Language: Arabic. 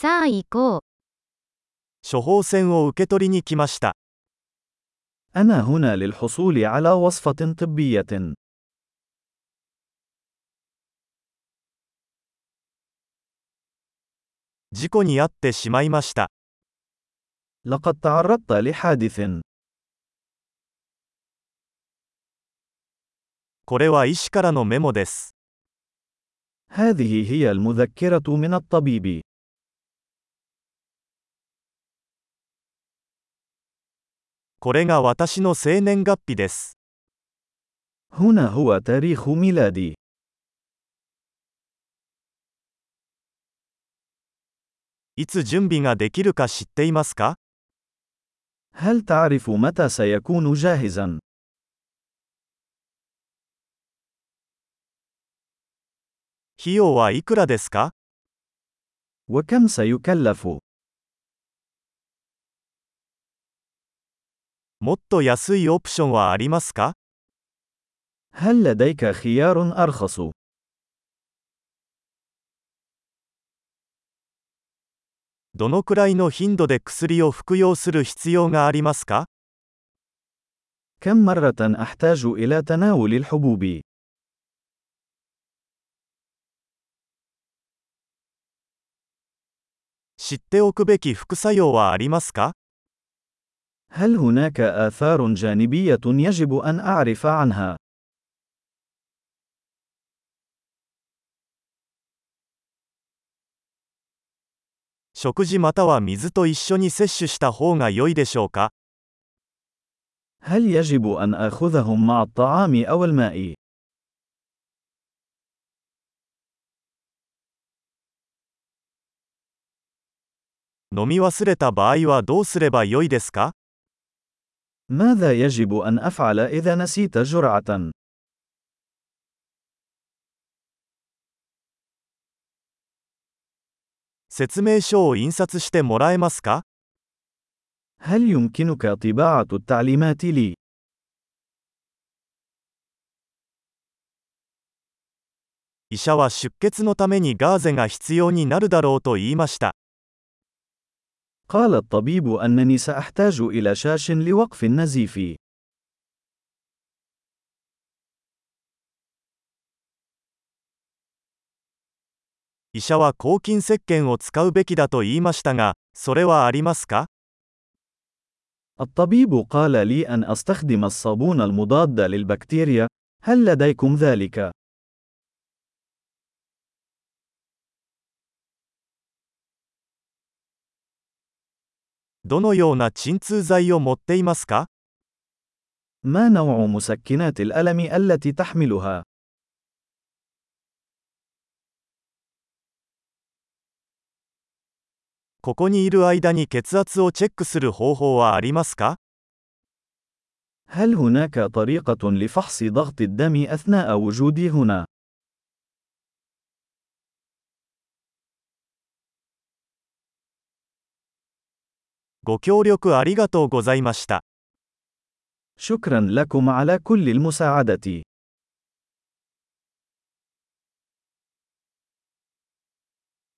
さあ行こう。処方箋を受け取りに来ました。 أنا هنا للحصول على وصفة طبية. 事故に遭ってしまいました。 لقد تعرضت لحادث. これは医師からのメモです。 هذه هي المذكرة من الطبيب. これが私の生年月日です。 هنا هو تاريخ ميلادي. いつ準備ができるか知っていますか هل تعرف متى سيكون جاهزا؟ 費用はいくらですか وكم سيكلف؟ もっと安いオプションはありますか هل لديك خيار أرخص؟ どのくらいの頻度で薬を服用する必要がありますか كم مرة أحتاج إلى تناول الحبوب؟ 知っておくべき副作用はありますか هل هناك آثار جانبية يجب أن أعرف عنها؟ 食事または水と一緒に摂取した方が良いでしょうか هل يجب أن آخذهم مع الطعام أو الماء؟ 飲み忘れた場合はどうすれば良いですか ماذا يجب أن أفعل إذا نسيت جرعة؟ 説明書を印刷してもらえますか هل يمكنك طباعة التعليمات لي؟ 医者は出血のためにガーゼが必要になるだろうと言いました。 قال الطبيب أنني سأحتاج إلى شاش لوقف النزيف. 医者は抗菌石鹸を使うべきだと言いましたが、それはありますか الطبيب قال لي أن أستخدم الصابون المضاد للبكتيريا. هل لديكم ذلك؟ どのような鎮痛剤を持っていますか ما نوع مسكنات الألم التي تحملها؟ ここにいる間に血圧をチェックする方法はありますか هل هناك طريقة لفحص ضغط الدم أثناء وجودي هنا؟ ご協力ありがとうございました。 شكرا لكم على كل المساعدة.